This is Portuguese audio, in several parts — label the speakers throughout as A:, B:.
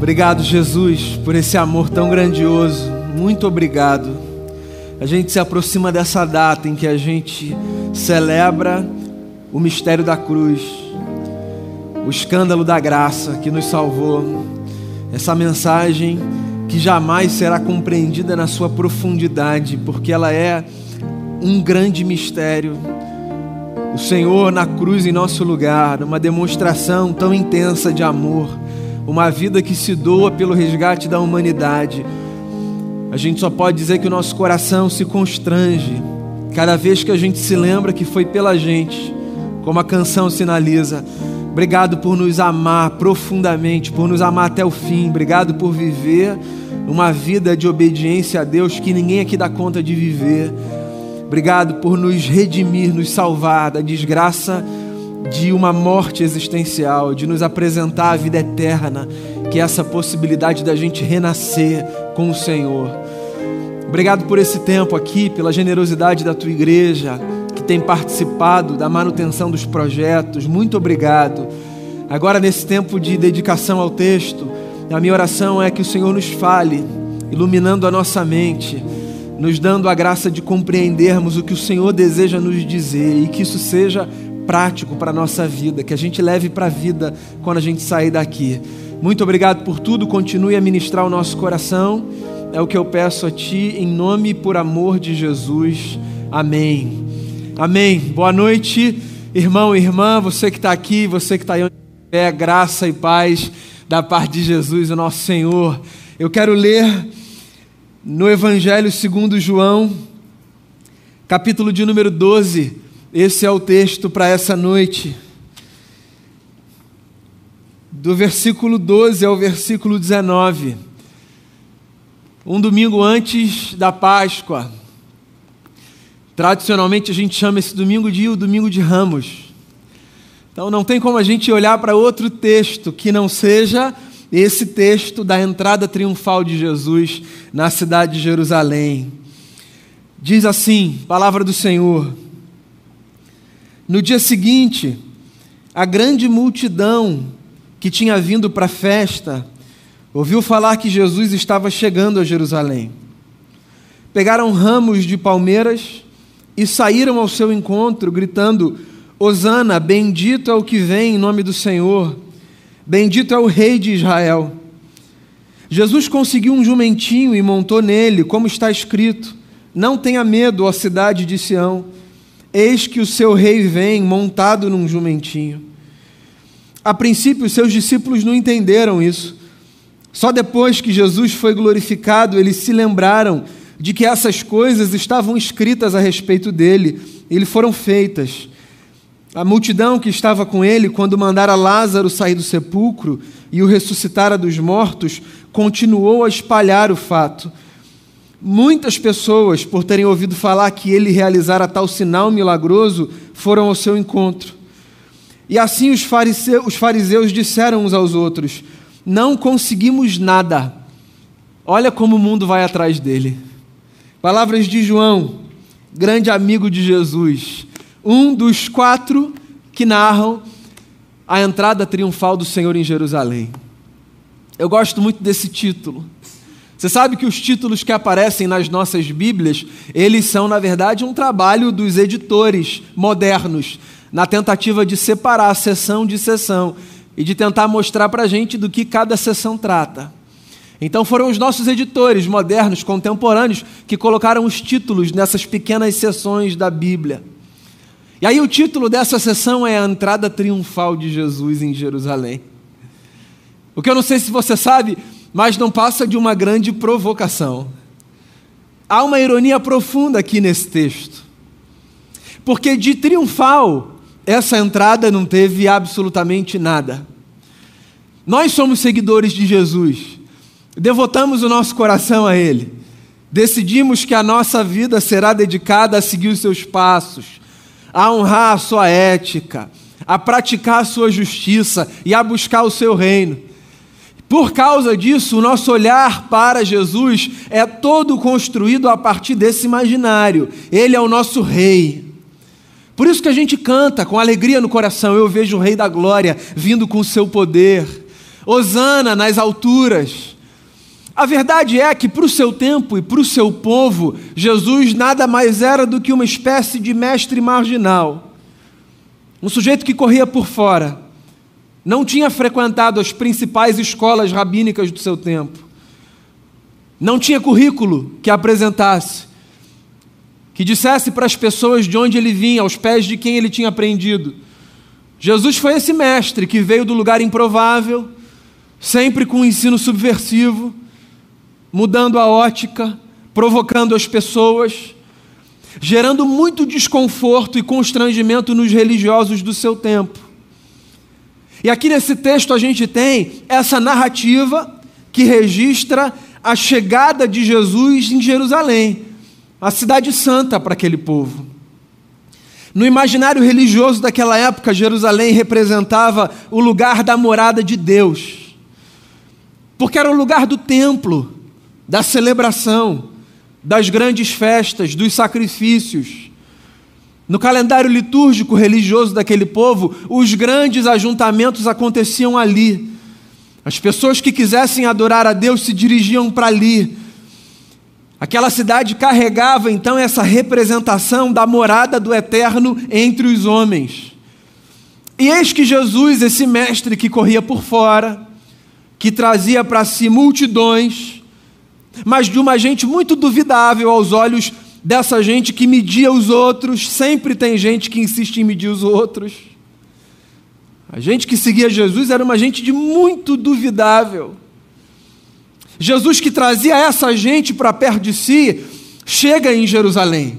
A: Obrigado, Jesus, por esse amor tão grandioso. Muito obrigado. A gente se aproxima dessa data em que a gente celebra o mistério da cruz, o escândalo da graça que nos salvou. Essa mensagem que jamais será compreendida na sua profundidade, porque ela é um grande mistério. O Senhor na cruz em nosso lugar, uma demonstração tão intensa de amor, uma vida que se doa pelo resgate da humanidade. A gente só pode dizer que o nosso coração se constrange cada vez que a gente se lembra que foi pela gente, como a canção sinaliza. Obrigado por nos amar profundamente, por nos amar até o fim. Obrigado por viver uma vida de obediência a Deus que ninguém aqui dá conta de viver. Obrigado por nos redimir, nos salvar da desgraça de uma morte existencial, de nos apresentar a vida eterna, que é essa possibilidade da gente renascer com o Senhor. Obrigado por esse tempo aqui, pela generosidade da tua igreja, que tem participado da manutenção dos projetos. Muito obrigado. Agora, nesse tempo de dedicação ao texto, a minha oração é que o Senhor nos fale, iluminando a nossa mente nos dando a graça de compreendermos o que o Senhor deseja nos dizer e que isso seja prático para a nossa vida, que a gente leve para a vida quando a gente sair daqui. Muito obrigado por tudo, continue a ministrar o nosso coração, é o que eu peço a Ti, em nome e por amor de Jesus. Amém. Amém. Boa noite, irmão e irmã, você que está aqui, você que está aí, é graça e paz da parte de Jesus, o nosso Senhor. Eu quero ler no Evangelho segundo João, capítulo de número 12. Esse é o texto para essa noite. Do versículo 12 ao versículo 19. Um domingo antes da Páscoa. Tradicionalmente a gente chama esse domingo de o domingo de Ramos. Então não tem como a gente olhar para outro texto que não seja esse texto da entrada triunfal de Jesus na cidade de Jerusalém. Diz assim: Palavra do Senhor. No dia seguinte, a grande multidão que tinha vindo para a festa ouviu falar que Jesus estava chegando a Jerusalém. Pegaram ramos de palmeiras e saíram ao seu encontro, gritando: Hosana, bendito é o que vem em nome do Senhor Bendito é o Rei de Israel. Jesus conseguiu um jumentinho e montou nele, como está escrito: Não tenha medo, ó cidade de Sião, eis que o seu rei vem montado num jumentinho. A princípio, seus discípulos não entenderam isso. Só depois que Jesus foi glorificado, eles se lembraram de que essas coisas estavam escritas a respeito dele, e foram feitas. A multidão que estava com ele, quando mandara Lázaro sair do sepulcro e o ressuscitara dos mortos, continuou a espalhar o fato. Muitas pessoas, por terem ouvido falar que ele realizara tal sinal milagroso, foram ao seu encontro. E assim os fariseus, os fariseus disseram uns aos outros: Não conseguimos nada. Olha como o mundo vai atrás dele. Palavras de João, grande amigo de Jesus um dos quatro que narram a entrada triunfal do Senhor em Jerusalém. Eu gosto muito desse título. Você sabe que os títulos que aparecem nas nossas Bíblias, eles são, na verdade, um trabalho dos editores modernos, na tentativa de separar sessão de sessão e de tentar mostrar para a gente do que cada sessão trata. Então foram os nossos editores modernos, contemporâneos, que colocaram os títulos nessas pequenas sessões da Bíblia. E aí o título dessa sessão é a entrada triunfal de Jesus em Jerusalém. O que eu não sei se você sabe, mas não passa de uma grande provocação. Há uma ironia profunda aqui nesse texto. Porque de triunfal, essa entrada não teve absolutamente nada. Nós somos seguidores de Jesus, devotamos o nosso coração a Ele, decidimos que a nossa vida será dedicada a seguir os seus passos, a honrar a sua ética, a praticar a sua justiça e a buscar o seu reino. Por causa disso, o nosso olhar para Jesus é todo construído a partir desse imaginário. Ele é o nosso rei. Por isso que a gente canta com alegria no coração: Eu vejo o Rei da Glória vindo com o seu poder. Hosana nas alturas. A verdade é que, para o seu tempo e para o seu povo, Jesus nada mais era do que uma espécie de mestre marginal. Um sujeito que corria por fora, não tinha frequentado as principais escolas rabínicas do seu tempo, não tinha currículo que apresentasse, que dissesse para as pessoas de onde ele vinha, aos pés de quem ele tinha aprendido. Jesus foi esse mestre que veio do lugar improvável, sempre com um ensino subversivo, mudando a ótica, provocando as pessoas, gerando muito desconforto e constrangimento nos religiosos do seu tempo. E aqui nesse texto a gente tem essa narrativa que registra a chegada de Jesus em Jerusalém, a cidade santa para aquele povo. No imaginário religioso daquela época, Jerusalém representava o lugar da morada de Deus, porque era o lugar do templo, da celebração, das grandes festas, dos sacrifícios. No calendário litúrgico religioso daquele povo, os grandes ajuntamentos aconteciam ali. As pessoas que quisessem adorar a Deus se dirigiam para ali, Aquela cidade carregava então essa representação da morada do eterno entre os homens. E eis que Jesus, esse mestre que corria por fora, que trazia para si multidões, mas de uma gente muito duvidável aos olhos dessa gente que media os outros, sempre tem gente que insiste em medir os outros. A gente que seguia Jesus era uma gente de muito duvidável. Jesus, que trazia essa gente para perto de si, chega em Jerusalém.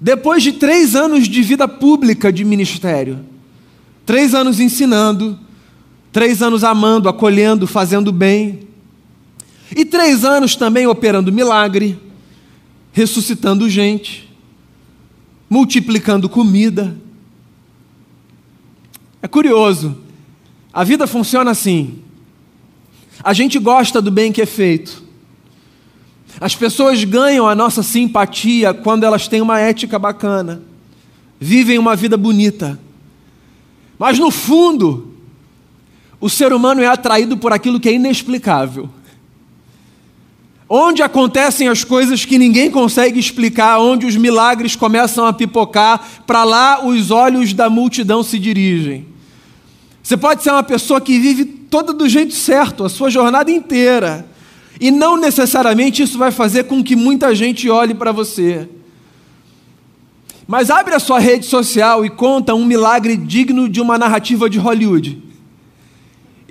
A: Depois de três anos de vida pública de ministério, três anos ensinando, três anos amando, acolhendo, fazendo bem, e três anos também operando milagre, ressuscitando gente, multiplicando comida. É curioso, a vida funciona assim. A gente gosta do bem que é feito. As pessoas ganham a nossa simpatia quando elas têm uma ética bacana, vivem uma vida bonita. Mas no fundo, o ser humano é atraído por aquilo que é inexplicável. Onde acontecem as coisas que ninguém consegue explicar, onde os milagres começam a pipocar, para lá os olhos da multidão se dirigem. Você pode ser uma pessoa que vive toda do jeito certo, a sua jornada inteira. E não necessariamente isso vai fazer com que muita gente olhe para você. Mas abre a sua rede social e conta um milagre digno de uma narrativa de Hollywood.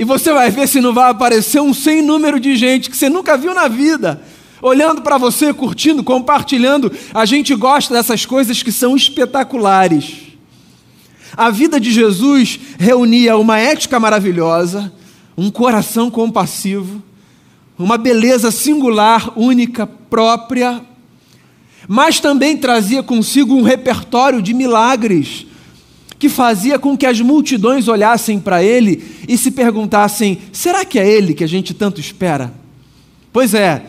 A: E você vai ver se não vai aparecer um sem número de gente que você nunca viu na vida, olhando para você, curtindo, compartilhando. A gente gosta dessas coisas que são espetaculares. A vida de Jesus reunia uma ética maravilhosa, um coração compassivo, uma beleza singular, única, própria, mas também trazia consigo um repertório de milagres que fazia com que as multidões olhassem para ele e se perguntassem: será que é ele que a gente tanto espera? Pois é,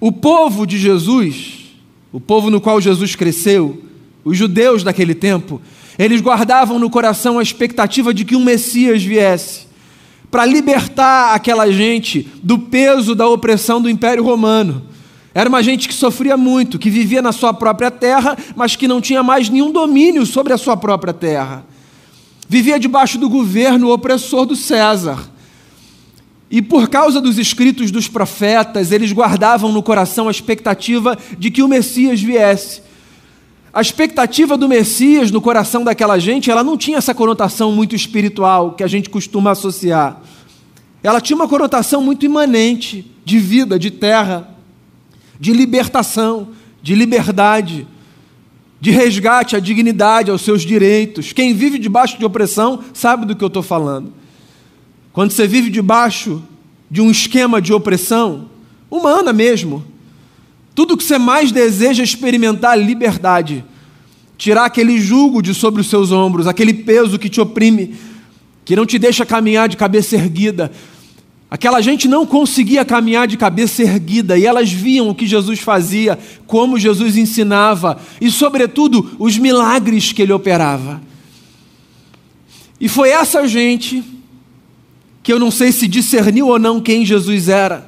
A: o povo de Jesus, o povo no qual Jesus cresceu, os judeus daquele tempo, eles guardavam no coração a expectativa de que um Messias viesse para libertar aquela gente do peso da opressão do Império Romano. Era uma gente que sofria muito, que vivia na sua própria terra, mas que não tinha mais nenhum domínio sobre a sua própria terra. Vivia debaixo do governo opressor do César. E por causa dos escritos dos profetas, eles guardavam no coração a expectativa de que o Messias viesse a expectativa do Messias no coração daquela gente, ela não tinha essa conotação muito espiritual que a gente costuma associar. Ela tinha uma conotação muito imanente de vida, de terra, de libertação, de liberdade, de resgate à dignidade, aos seus direitos. Quem vive debaixo de opressão sabe do que eu estou falando. Quando você vive debaixo de um esquema de opressão, humana mesmo, tudo que você mais deseja é experimentar liberdade, tirar aquele jugo de sobre os seus ombros, aquele peso que te oprime, que não te deixa caminhar de cabeça erguida. Aquela gente não conseguia caminhar de cabeça erguida e elas viam o que Jesus fazia, como Jesus ensinava e, sobretudo, os milagres que ele operava. E foi essa gente que eu não sei se discerniu ou não quem Jesus era.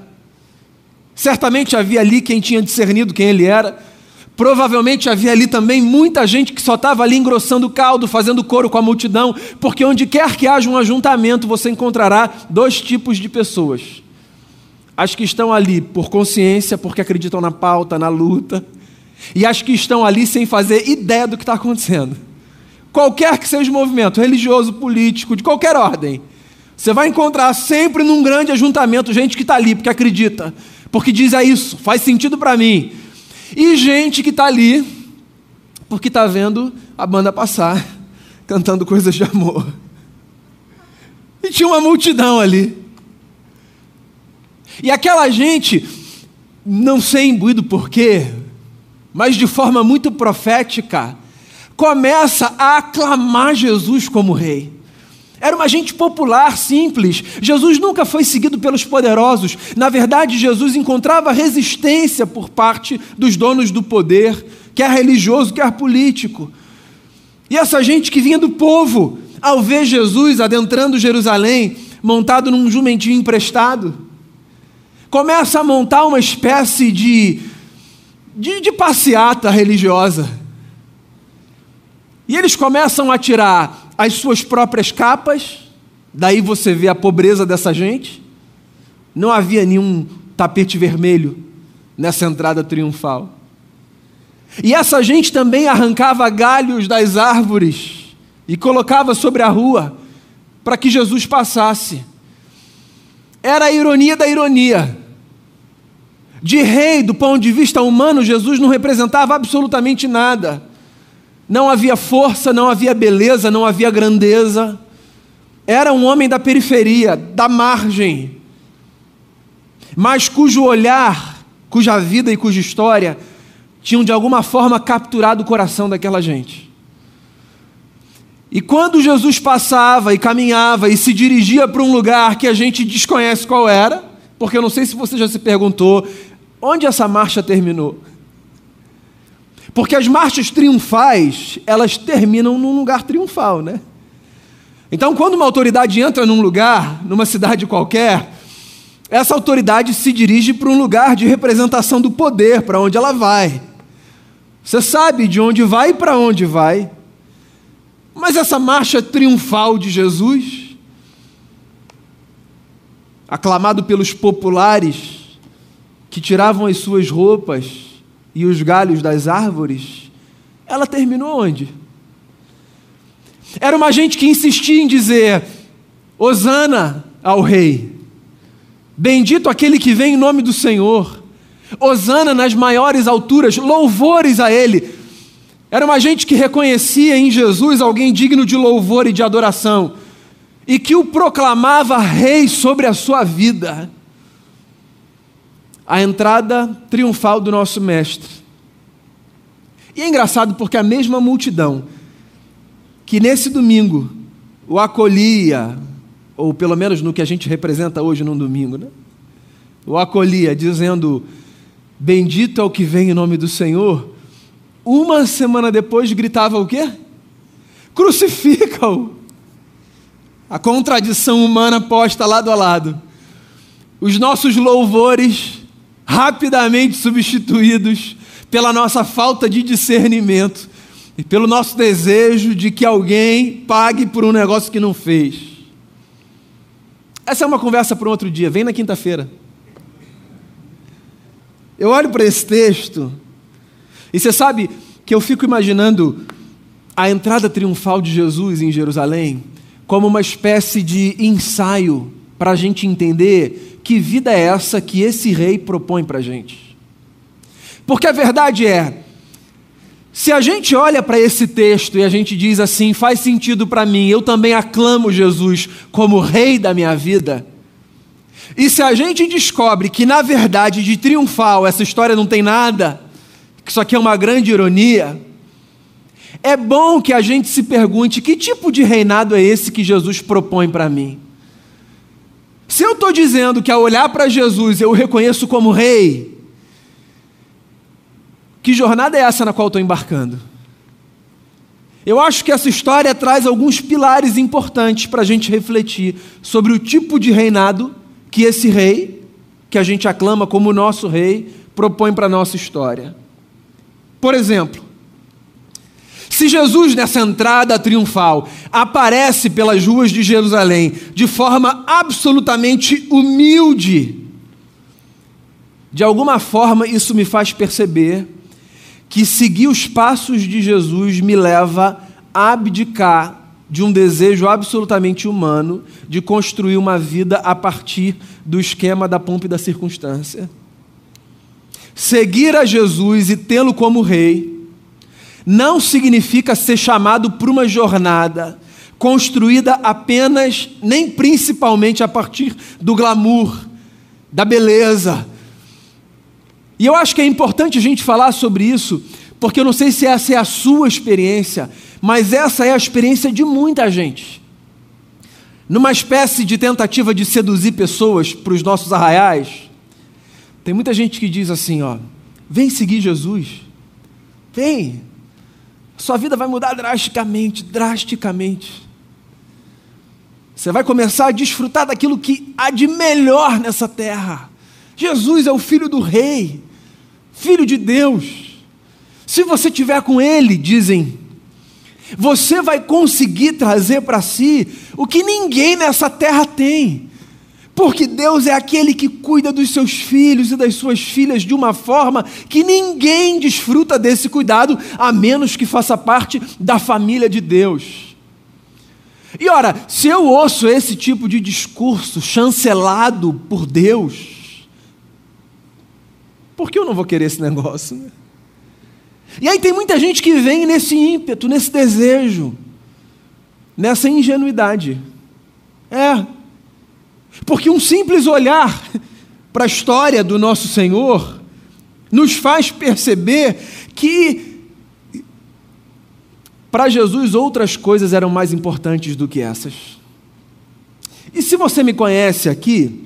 A: Certamente havia ali quem tinha discernido quem ele era. Provavelmente havia ali também muita gente que só estava ali engrossando o caldo, fazendo coro com a multidão, porque onde quer que haja um ajuntamento, você encontrará dois tipos de pessoas: as que estão ali por consciência, porque acreditam na pauta, na luta, e as que estão ali sem fazer ideia do que está acontecendo. Qualquer que seja o movimento, religioso, político, de qualquer ordem, você vai encontrar sempre num grande ajuntamento gente que está ali porque acredita, porque diz é isso, faz sentido para mim e gente que está ali porque está vendo a banda passar, cantando coisas de amor. E tinha uma multidão ali. E aquela gente, não sei imbuído por quê, mas de forma muito profética, começa a aclamar Jesus como rei. Era uma gente popular, simples. Jesus nunca foi seguido pelos poderosos. Na verdade, Jesus encontrava resistência por parte dos donos do poder, quer religioso, quer político. E essa gente que vinha do povo, ao ver Jesus adentrando Jerusalém, montado num jumentinho emprestado, começa a montar uma espécie de, de, de passeata religiosa. E eles começam a tirar as suas próprias capas, daí você vê a pobreza dessa gente. Não havia nenhum tapete vermelho nessa entrada triunfal. E essa gente também arrancava galhos das árvores e colocava sobre a rua para que Jesus passasse. Era a ironia da ironia. De rei, do ponto de vista humano, Jesus não representava absolutamente nada. Não havia força, não havia beleza, não havia grandeza. Era um homem da periferia, da margem, mas cujo olhar, cuja vida e cuja história tinham de alguma forma capturado o coração daquela gente. E quando Jesus passava e caminhava e se dirigia para um lugar que a gente desconhece qual era, porque eu não sei se você já se perguntou onde essa marcha terminou. Porque as marchas triunfais, elas terminam num lugar triunfal, né? Então, quando uma autoridade entra num lugar, numa cidade qualquer, essa autoridade se dirige para um lugar de representação do poder, para onde ela vai. Você sabe de onde vai e para onde vai. Mas essa marcha triunfal de Jesus, aclamado pelos populares que tiravam as suas roupas e os galhos das árvores, ela terminou onde? Era uma gente que insistia em dizer: Hosana ao rei, bendito aquele que vem em nome do Senhor, Hosana nas maiores alturas, louvores a ele. Era uma gente que reconhecia em Jesus alguém digno de louvor e de adoração, e que o proclamava rei sobre a sua vida a entrada triunfal do nosso Mestre. E é engraçado porque a mesma multidão que nesse domingo o acolhia, ou pelo menos no que a gente representa hoje num domingo, né? o acolhia dizendo: Bendito é o que vem em nome do Senhor. Uma semana depois gritava o quê? Crucifica-o. A contradição humana posta lado a lado. Os nossos louvores rapidamente substituídos pela nossa falta de discernimento e pelo nosso desejo de que alguém pague por um negócio que não fez. Essa é uma conversa para um outro dia, vem na quinta-feira. Eu olho para esse texto e você sabe que eu fico imaginando a entrada triunfal de Jesus em Jerusalém como uma espécie de ensaio para a gente entender que vida é essa que esse rei propõe para a gente? Porque a verdade é, se a gente olha para esse texto e a gente diz assim, faz sentido para mim, eu também aclamo Jesus como rei da minha vida. E se a gente descobre que na verdade de triunfal essa história não tem nada, que isso aqui é uma grande ironia, é bom que a gente se pergunte que tipo de reinado é esse que Jesus propõe para mim. Se eu estou dizendo que ao olhar para Jesus eu o reconheço como rei, que jornada é essa na qual estou embarcando? Eu acho que essa história traz alguns pilares importantes para a gente refletir sobre o tipo de reinado que esse rei, que a gente aclama como nosso rei, propõe para a nossa história. Por exemplo, se Jesus, nessa entrada triunfal, aparece pelas ruas de Jerusalém de forma absolutamente humilde, de alguma forma isso me faz perceber que seguir os passos de Jesus me leva a abdicar de um desejo absolutamente humano de construir uma vida a partir do esquema da pompa e da circunstância. Seguir a Jesus e tê-lo como rei não significa ser chamado por uma jornada construída apenas, nem principalmente a partir do glamour, da beleza, e eu acho que é importante a gente falar sobre isso, porque eu não sei se essa é a sua experiência, mas essa é a experiência de muita gente. Numa espécie de tentativa de seduzir pessoas para os nossos arraiais, tem muita gente que diz assim: ó, vem seguir Jesus, vem, sua vida vai mudar drasticamente, drasticamente. Você vai começar a desfrutar daquilo que há de melhor nessa terra. Jesus é o filho do rei filho de Deus. Se você tiver com ele, dizem, você vai conseguir trazer para si o que ninguém nessa terra tem. Porque Deus é aquele que cuida dos seus filhos e das suas filhas de uma forma que ninguém desfruta desse cuidado, a menos que faça parte da família de Deus. E ora, se eu ouço esse tipo de discurso chancelado por Deus, por que eu não vou querer esse negócio? Né? E aí tem muita gente que vem nesse ímpeto, nesse desejo, nessa ingenuidade. É. Porque um simples olhar para a história do nosso Senhor nos faz perceber que para Jesus outras coisas eram mais importantes do que essas. E se você me conhece aqui,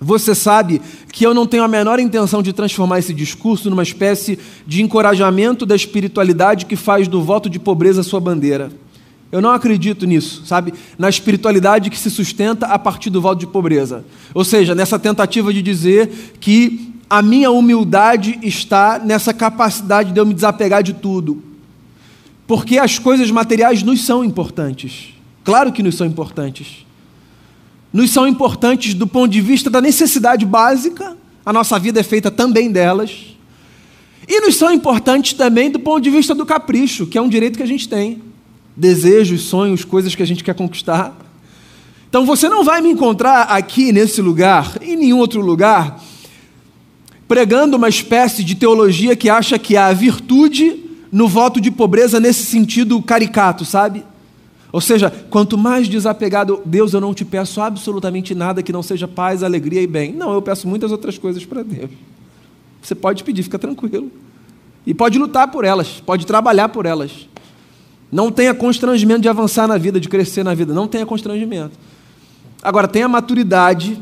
A: você sabe que eu não tenho a menor intenção de transformar esse discurso numa espécie de encorajamento da espiritualidade que faz do voto de pobreza sua bandeira. Eu não acredito nisso, sabe? Na espiritualidade que se sustenta a partir do voto de pobreza. Ou seja, nessa tentativa de dizer que a minha humildade está nessa capacidade de eu me desapegar de tudo. Porque as coisas materiais nos são importantes. Claro que nos são importantes nos são importantes do ponto de vista da necessidade básica, a nossa vida é feita também delas, e nos são importantes também do ponto de vista do capricho, que é um direito que a gente tem. Desejos, sonhos, coisas que a gente quer conquistar. Então você não vai me encontrar aqui nesse lugar, em nenhum outro lugar, pregando uma espécie de teologia que acha que há virtude no voto de pobreza nesse sentido caricato, sabe? Ou seja, quanto mais desapegado, Deus, eu não te peço absolutamente nada que não seja paz, alegria e bem. Não, eu peço muitas outras coisas para Deus. Você pode pedir, fica tranquilo. E pode lutar por elas, pode trabalhar por elas. Não tenha constrangimento de avançar na vida, de crescer na vida. Não tenha constrangimento. Agora, tenha maturidade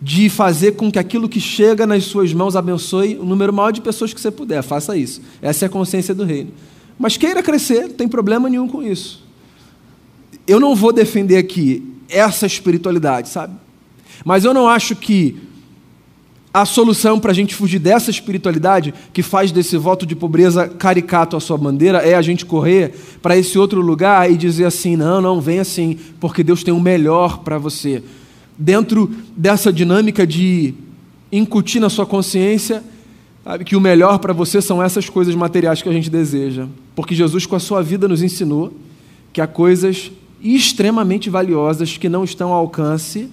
A: de fazer com que aquilo que chega nas suas mãos abençoe o número maior de pessoas que você puder. Faça isso. Essa é a consciência do reino. Mas queira crescer, não tem problema nenhum com isso eu não vou defender aqui essa espiritualidade, sabe? Mas eu não acho que a solução para a gente fugir dessa espiritualidade que faz desse voto de pobreza caricato a sua bandeira é a gente correr para esse outro lugar e dizer assim: não, não, vem assim, porque Deus tem o melhor para você. Dentro dessa dinâmica de incutir na sua consciência sabe, que o melhor para você são essas coisas materiais que a gente deseja. Porque Jesus, com a sua vida, nos ensinou que há coisas extremamente valiosas que não estão ao alcance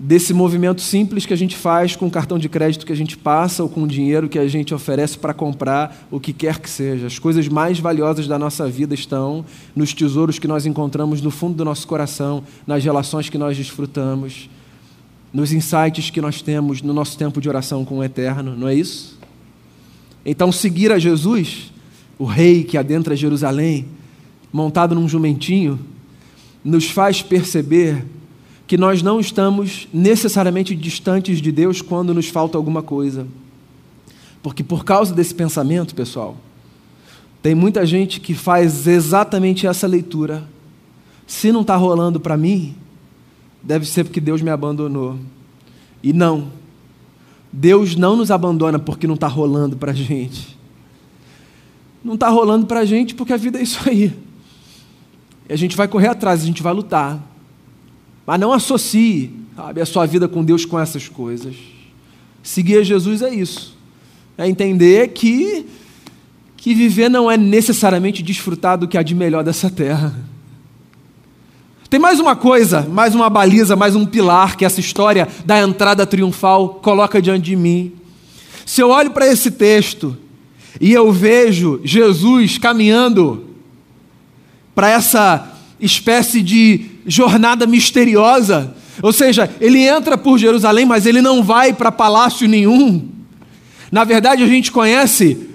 A: desse movimento simples que a gente faz com o cartão de crédito que a gente passa ou com o dinheiro que a gente oferece para comprar o que quer que seja. As coisas mais valiosas da nossa vida estão nos tesouros que nós encontramos no fundo do nosso coração, nas relações que nós desfrutamos, nos insights que nós temos no nosso tempo de oração com o Eterno, não é isso? Então, seguir a Jesus, o rei que adentra Jerusalém, montado num jumentinho, nos faz perceber que nós não estamos necessariamente distantes de Deus quando nos falta alguma coisa. Porque por causa desse pensamento, pessoal, Tem muita gente que faz exatamente essa leitura. Se não está rolando para mim, deve ser porque Deus me abandonou. E não. Deus não nos abandona porque não está rolando para a gente. Não está rolando para a gente porque a vida é isso aí. E a gente vai correr atrás, a gente vai lutar. Mas não associe sabe, a sua vida com Deus com essas coisas. Seguir a Jesus é isso. É entender que, que viver não é necessariamente desfrutar do que há de melhor dessa terra. Tem mais uma coisa, mais uma baliza, mais um pilar que essa história da entrada triunfal coloca diante de mim. Se eu olho para esse texto e eu vejo Jesus caminhando para essa espécie de jornada misteriosa, ou seja, ele entra por Jerusalém, mas ele não vai para palácio nenhum. Na verdade, a gente conhece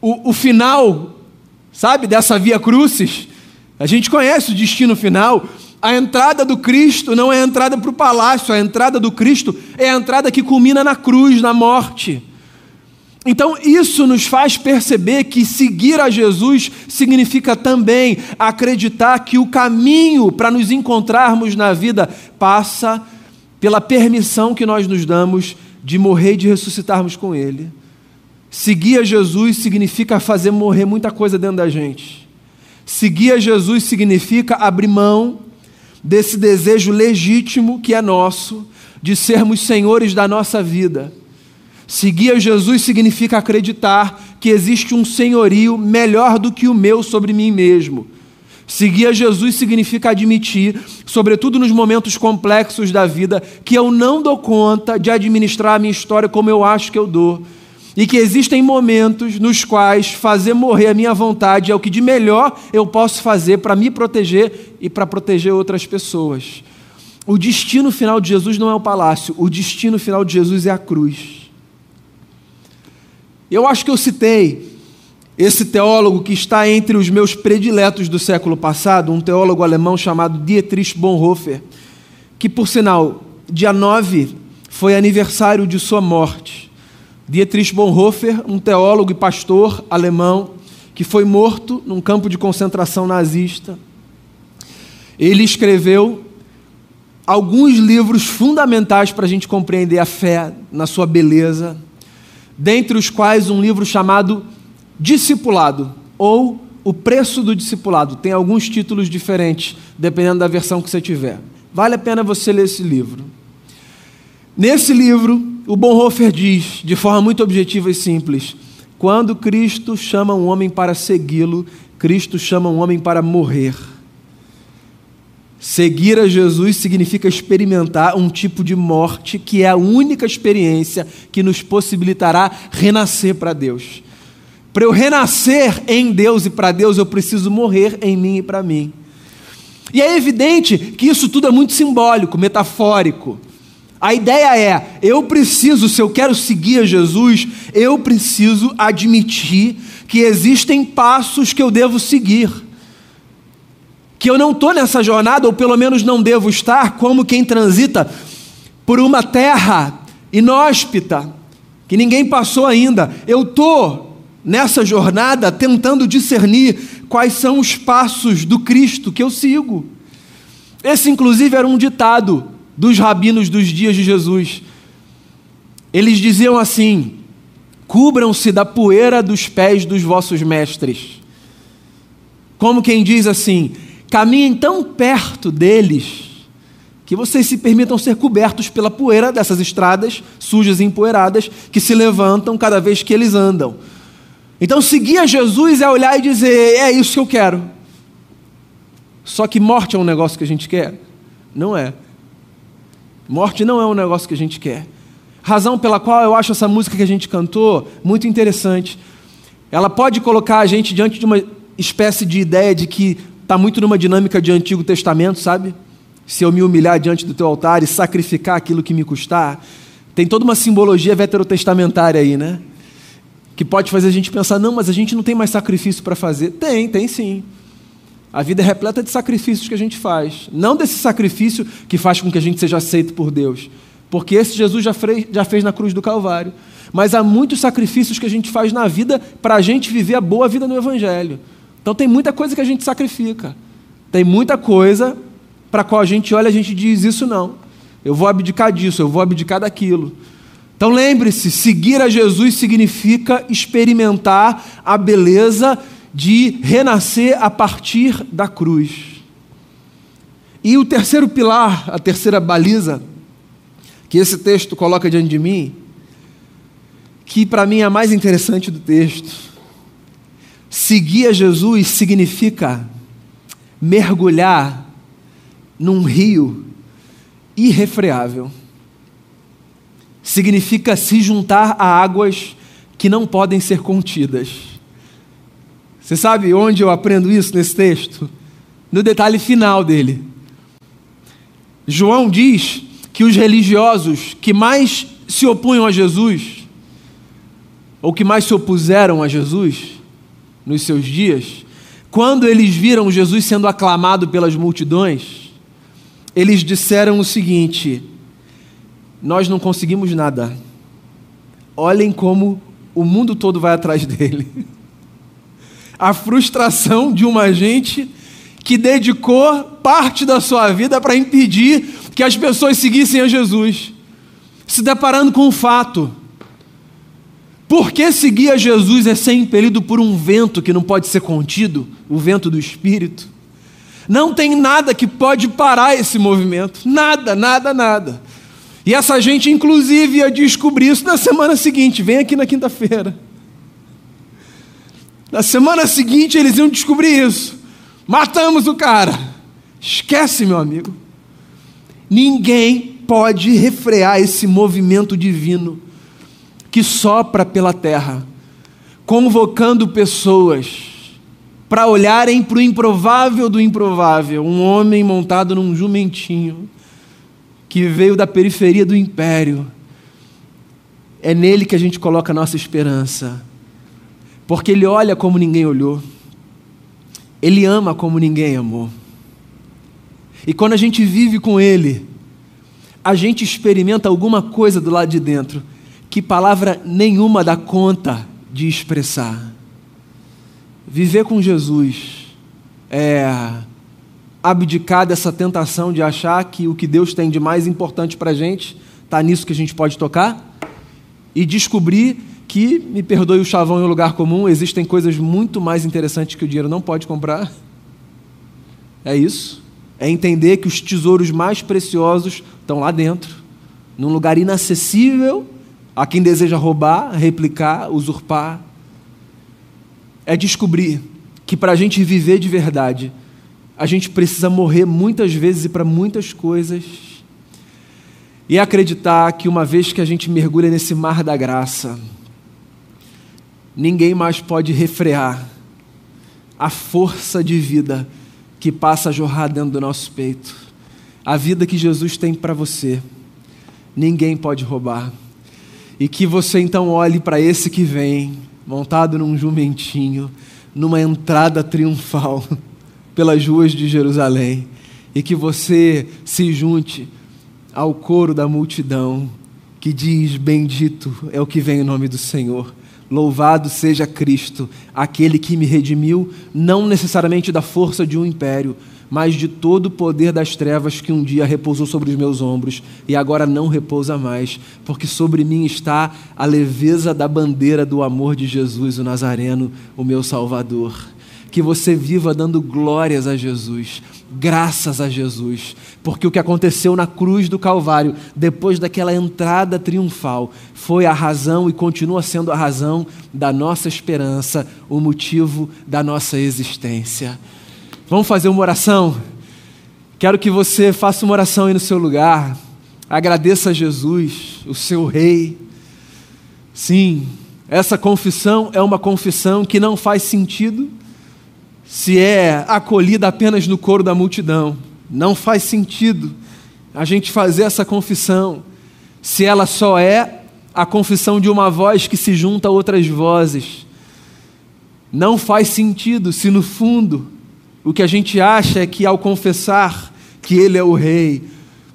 A: o, o final, sabe, dessa via crucis. A gente conhece o destino final. A entrada do Cristo não é a entrada para o palácio, a entrada do Cristo é a entrada que culmina na cruz, na morte. Então, isso nos faz perceber que seguir a Jesus significa também acreditar que o caminho para nos encontrarmos na vida passa pela permissão que nós nos damos de morrer e de ressuscitarmos com Ele. Seguir a Jesus significa fazer morrer muita coisa dentro da gente. Seguir a Jesus significa abrir mão desse desejo legítimo que é nosso de sermos senhores da nossa vida. Seguir a Jesus significa acreditar que existe um senhorio melhor do que o meu sobre mim mesmo. Seguir a Jesus significa admitir, sobretudo nos momentos complexos da vida, que eu não dou conta de administrar a minha história como eu acho que eu dou. E que existem momentos nos quais fazer morrer a minha vontade é o que de melhor eu posso fazer para me proteger e para proteger outras pessoas. O destino final de Jesus não é o palácio, o destino final de Jesus é a cruz. Eu acho que eu citei esse teólogo que está entre os meus prediletos do século passado, um teólogo alemão chamado Dietrich Bonhoeffer, que, por sinal, dia 9 foi aniversário de sua morte. Dietrich Bonhoeffer, um teólogo e pastor alemão que foi morto num campo de concentração nazista. Ele escreveu alguns livros fundamentais para a gente compreender a fé na sua beleza, dentre os quais um livro chamado Discipulado ou O Preço do Discipulado. Tem alguns títulos diferentes, dependendo da versão que você tiver. Vale a pena você ler esse livro. Nesse livro, o Bonhoeffer diz, de forma muito objetiva e simples: quando Cristo chama um homem para segui-lo, Cristo chama um homem para morrer. Seguir a Jesus significa experimentar um tipo de morte que é a única experiência que nos possibilitará renascer para Deus. Para eu renascer em Deus e para Deus, eu preciso morrer em mim e para mim. E é evidente que isso tudo é muito simbólico, metafórico. A ideia é: eu preciso, se eu quero seguir a Jesus, eu preciso admitir que existem passos que eu devo seguir. Que eu não estou nessa jornada, ou pelo menos não devo estar, como quem transita por uma terra inóspita, que ninguém passou ainda. Eu estou nessa jornada tentando discernir quais são os passos do Cristo que eu sigo. Esse, inclusive, era um ditado dos rabinos dos dias de Jesus. Eles diziam assim: cubram-se da poeira dos pés dos vossos mestres. Como quem diz assim: caminhem tão perto deles que vocês se permitam ser cobertos pela poeira dessas estradas sujas e empoeiradas que se levantam cada vez que eles andam. Então, seguir a Jesus é olhar e dizer: é isso que eu quero. Só que morte é um negócio que a gente quer? Não é. Morte não é um negócio que a gente quer. Razão pela qual eu acho essa música que a gente cantou muito interessante. Ela pode colocar a gente diante de uma espécie de ideia de que está muito numa dinâmica de Antigo Testamento, sabe? Se eu me humilhar diante do teu altar e sacrificar aquilo que me custar. Tem toda uma simbologia veterotestamentária aí, né? Que pode fazer a gente pensar, não, mas a gente não tem mais sacrifício para fazer. Tem, tem sim. A vida é repleta de sacrifícios que a gente faz. Não desse sacrifício que faz com que a gente seja aceito por Deus, porque esse Jesus já fez, já fez na cruz do Calvário. Mas há muitos sacrifícios que a gente faz na vida para a gente viver a boa vida no Evangelho. Então tem muita coisa que a gente sacrifica. Tem muita coisa para qual a gente olha e a gente diz: Isso não. Eu vou abdicar disso, eu vou abdicar daquilo. Então lembre-se: seguir a Jesus significa experimentar a beleza de renascer a partir da cruz. E o terceiro pilar, a terceira baliza, que esse texto coloca diante de mim, que para mim é a mais interessante do texto. Seguir a Jesus significa mergulhar num rio irrefreável. Significa se juntar a águas que não podem ser contidas. Você sabe onde eu aprendo isso nesse texto? No detalhe final dele. João diz que os religiosos que mais se opunham a Jesus, ou que mais se opuseram a Jesus nos seus dias, quando eles viram Jesus sendo aclamado pelas multidões, eles disseram o seguinte: Nós não conseguimos nada. Olhem como o mundo todo vai atrás dele. A frustração de uma gente que dedicou parte da sua vida para impedir que as pessoas seguissem a Jesus, se deparando com o fato. Porque seguir a Jesus é ser impelido por um vento que não pode ser contido, o vento do Espírito. Não tem nada que pode parar esse movimento. Nada, nada, nada. E essa gente, inclusive, ia descobrir isso na semana seguinte. Vem aqui na quinta-feira. Na semana seguinte, eles iam descobrir isso. Matamos o cara. Esquece, meu amigo. Ninguém pode refrear esse movimento divino que sopra pela terra, convocando pessoas para olharem para o improvável do improvável. Um homem montado num jumentinho que veio da periferia do império. É nele que a gente coloca a nossa esperança, porque ele olha como ninguém olhou. Ele ama como ninguém amou. E quando a gente vive com Ele, a gente experimenta alguma coisa do lado de dentro que palavra nenhuma dá conta de expressar. Viver com Jesus é abdicar dessa tentação de achar que o que Deus tem de mais importante para a gente está nisso que a gente pode tocar e descobrir que, me perdoe o chavão em um lugar comum, existem coisas muito mais interessantes que o dinheiro não pode comprar. É isso. É entender que os tesouros mais preciosos estão lá dentro, num lugar inacessível a quem deseja roubar, replicar, usurpar. É descobrir que para a gente viver de verdade, a gente precisa morrer muitas vezes e para muitas coisas. E acreditar que uma vez que a gente mergulha nesse mar da graça, ninguém mais pode refrear a força de vida que passa a jorrar dentro do nosso peito. A vida que Jesus tem para você, ninguém pode roubar. E que você então olhe para esse que vem, montado num jumentinho, numa entrada triunfal pelas ruas de Jerusalém, e que você se junte ao coro da multidão que diz: Bendito é o que vem em nome do Senhor. Louvado seja Cristo, aquele que me redimiu, não necessariamente da força de um império, mas de todo o poder das trevas que um dia repousou sobre os meus ombros e agora não repousa mais, porque sobre mim está a leveza da bandeira do amor de Jesus, o Nazareno, o meu Salvador. Que você viva dando glórias a Jesus, graças a Jesus, porque o que aconteceu na cruz do Calvário, depois daquela entrada triunfal, foi a razão e continua sendo a razão da nossa esperança, o motivo da nossa existência. Vamos fazer uma oração? Quero que você faça uma oração aí no seu lugar. Agradeça a Jesus, o seu Rei. Sim, essa confissão é uma confissão que não faz sentido se é acolhida apenas no coro da multidão. Não faz sentido a gente fazer essa confissão se ela só é a confissão de uma voz que se junta a outras vozes. Não faz sentido se no fundo o que a gente acha é que ao confessar que Ele é o Rei,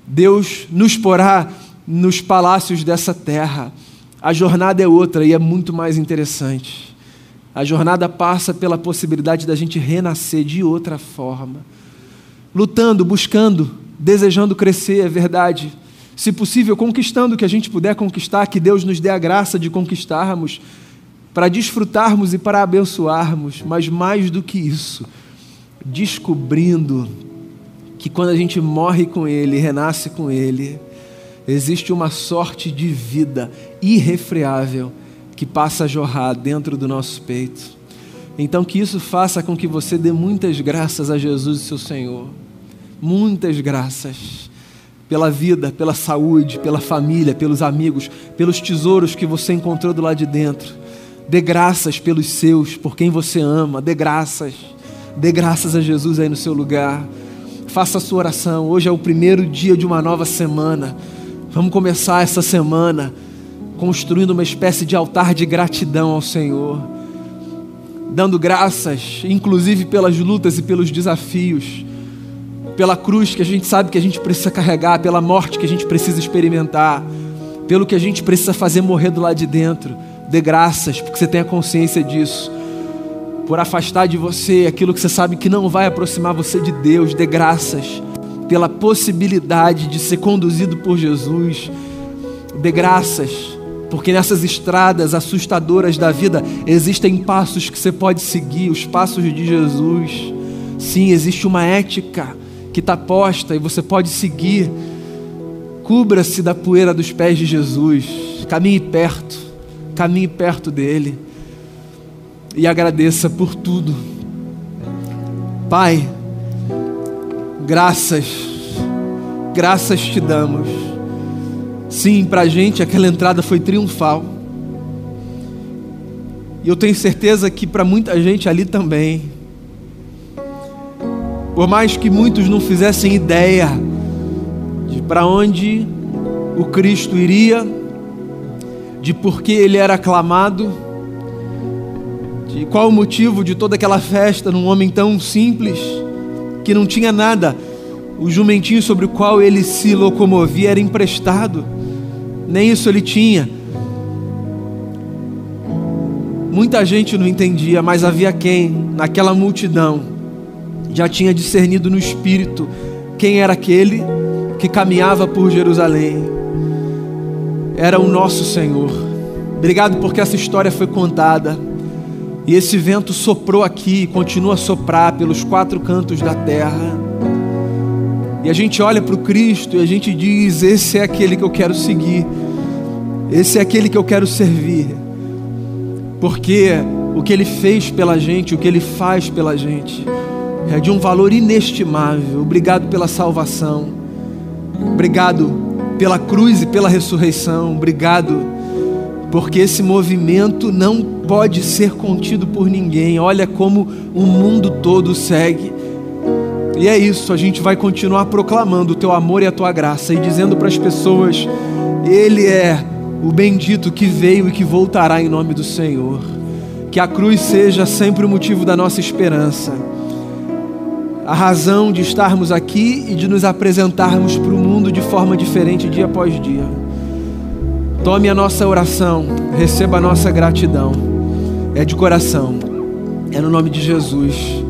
A: Deus nos porá nos palácios dessa terra. A jornada é outra e é muito mais interessante. A jornada passa pela possibilidade da gente renascer de outra forma. Lutando, buscando, desejando crescer, é verdade. Se possível, conquistando o que a gente puder conquistar, que Deus nos dê a graça de conquistarmos, para desfrutarmos e para abençoarmos, mas mais do que isso, descobrindo que quando a gente morre com Ele, renasce com Ele, existe uma sorte de vida irrefreável que passa a jorrar dentro do nosso peito. Então, que isso faça com que você dê muitas graças a Jesus, seu Senhor. Muitas graças pela vida, pela saúde, pela família, pelos amigos, pelos tesouros que você encontrou do lado de dentro. Dê graças pelos seus, por quem você ama. Dê graças. Dê graças a Jesus aí no seu lugar. Faça a sua oração. Hoje é o primeiro dia de uma nova semana. Vamos começar essa semana construindo uma espécie de altar de gratidão ao Senhor, dando graças, inclusive pelas lutas e pelos desafios, pela cruz que a gente sabe que a gente precisa carregar, pela morte que a gente precisa experimentar, pelo que a gente precisa fazer morrer do lado de dentro. Dê graças, porque você tem a consciência disso. Por afastar de você aquilo que você sabe que não vai aproximar você de Deus, dê graças pela possibilidade de ser conduzido por Jesus. Dê graças porque nessas estradas assustadoras da vida existem passos que você pode seguir, os passos de Jesus. Sim, existe uma ética que está posta e você pode seguir. Cubra-se da poeira dos pés de Jesus, caminhe perto, caminhe perto dele e agradeça por tudo. Pai, graças, graças te damos Sim, para a gente aquela entrada foi triunfal. E eu tenho certeza que para muita gente ali também. Por mais que muitos não fizessem ideia de para onde o Cristo iria, de por que ele era aclamado, de qual o motivo de toda aquela festa num homem tão simples, que não tinha nada, o jumentinho sobre o qual ele se locomovia era emprestado nem isso ele tinha. Muita gente não entendia, mas havia quem, naquela multidão, já tinha discernido no espírito quem era aquele que caminhava por Jerusalém. Era o nosso Senhor. Obrigado porque essa história foi contada. E esse vento soprou aqui, continua a soprar pelos quatro cantos da terra. E a gente olha para o Cristo e a gente diz: Esse é aquele que eu quero seguir, esse é aquele que eu quero servir, porque o que ele fez pela gente, o que ele faz pela gente, é de um valor inestimável. Obrigado pela salvação, obrigado pela cruz e pela ressurreição, obrigado, porque esse movimento não pode ser contido por ninguém. Olha como o mundo todo segue e é isso, a gente vai continuar proclamando o teu amor e a tua graça e dizendo para as pessoas: Ele é o bendito que veio e que voltará em nome do Senhor. Que a cruz seja sempre o motivo da nossa esperança, a razão de estarmos aqui e de nos apresentarmos para o mundo de forma diferente dia após dia. Tome a nossa oração, receba a nossa gratidão. É de coração, é no nome de Jesus.